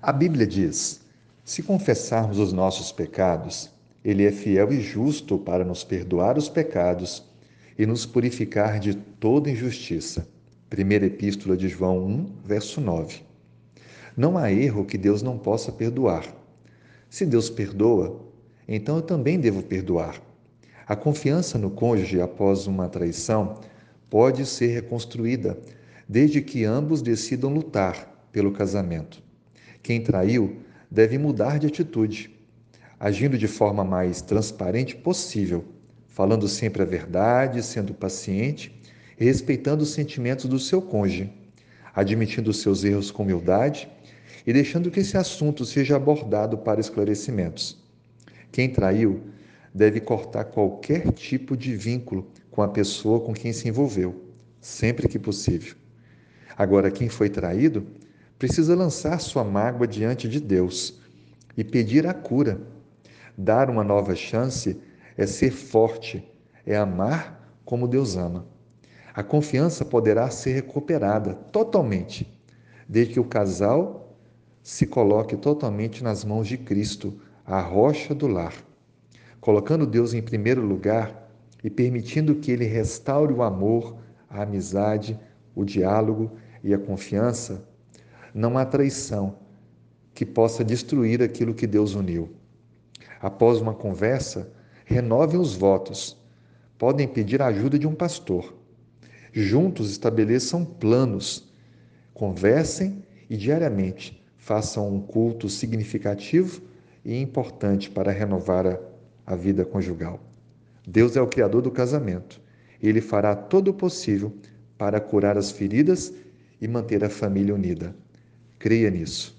A Bíblia diz: se confessarmos os nossos pecados, Ele é fiel e justo para nos perdoar os pecados e nos purificar de toda injustiça. Primeira Epístola de João 1, verso 9. Não há erro que Deus não possa perdoar. Se Deus perdoa, então eu também devo perdoar. A confiança no cônjuge após uma traição pode ser reconstruída, desde que ambos decidam lutar pelo casamento. Quem traiu deve mudar de atitude, agindo de forma mais transparente possível, falando sempre a verdade, sendo paciente e respeitando os sentimentos do seu cônjuge, admitindo seus erros com humildade e deixando que esse assunto seja abordado para esclarecimentos. Quem traiu deve cortar qualquer tipo de vínculo com a pessoa com quem se envolveu, sempre que possível. Agora, quem foi traído precisa lançar sua mágoa diante de Deus e pedir a cura. Dar uma nova chance é ser forte, é amar como Deus ama. A confiança poderá ser recuperada totalmente, desde que o casal se coloque totalmente nas mãos de Cristo, a rocha do lar colocando Deus em primeiro lugar e permitindo que Ele restaure o amor, a amizade, o diálogo e a confiança, não há traição que possa destruir aquilo que Deus uniu. Após uma conversa, renovem os votos. Podem pedir a ajuda de um pastor. Juntos estabeleçam planos. Conversem e diariamente façam um culto significativo e importante para renovar a a vida conjugal. Deus é o Criador do casamento. Ele fará todo o possível para curar as feridas e manter a família unida. Creia nisso.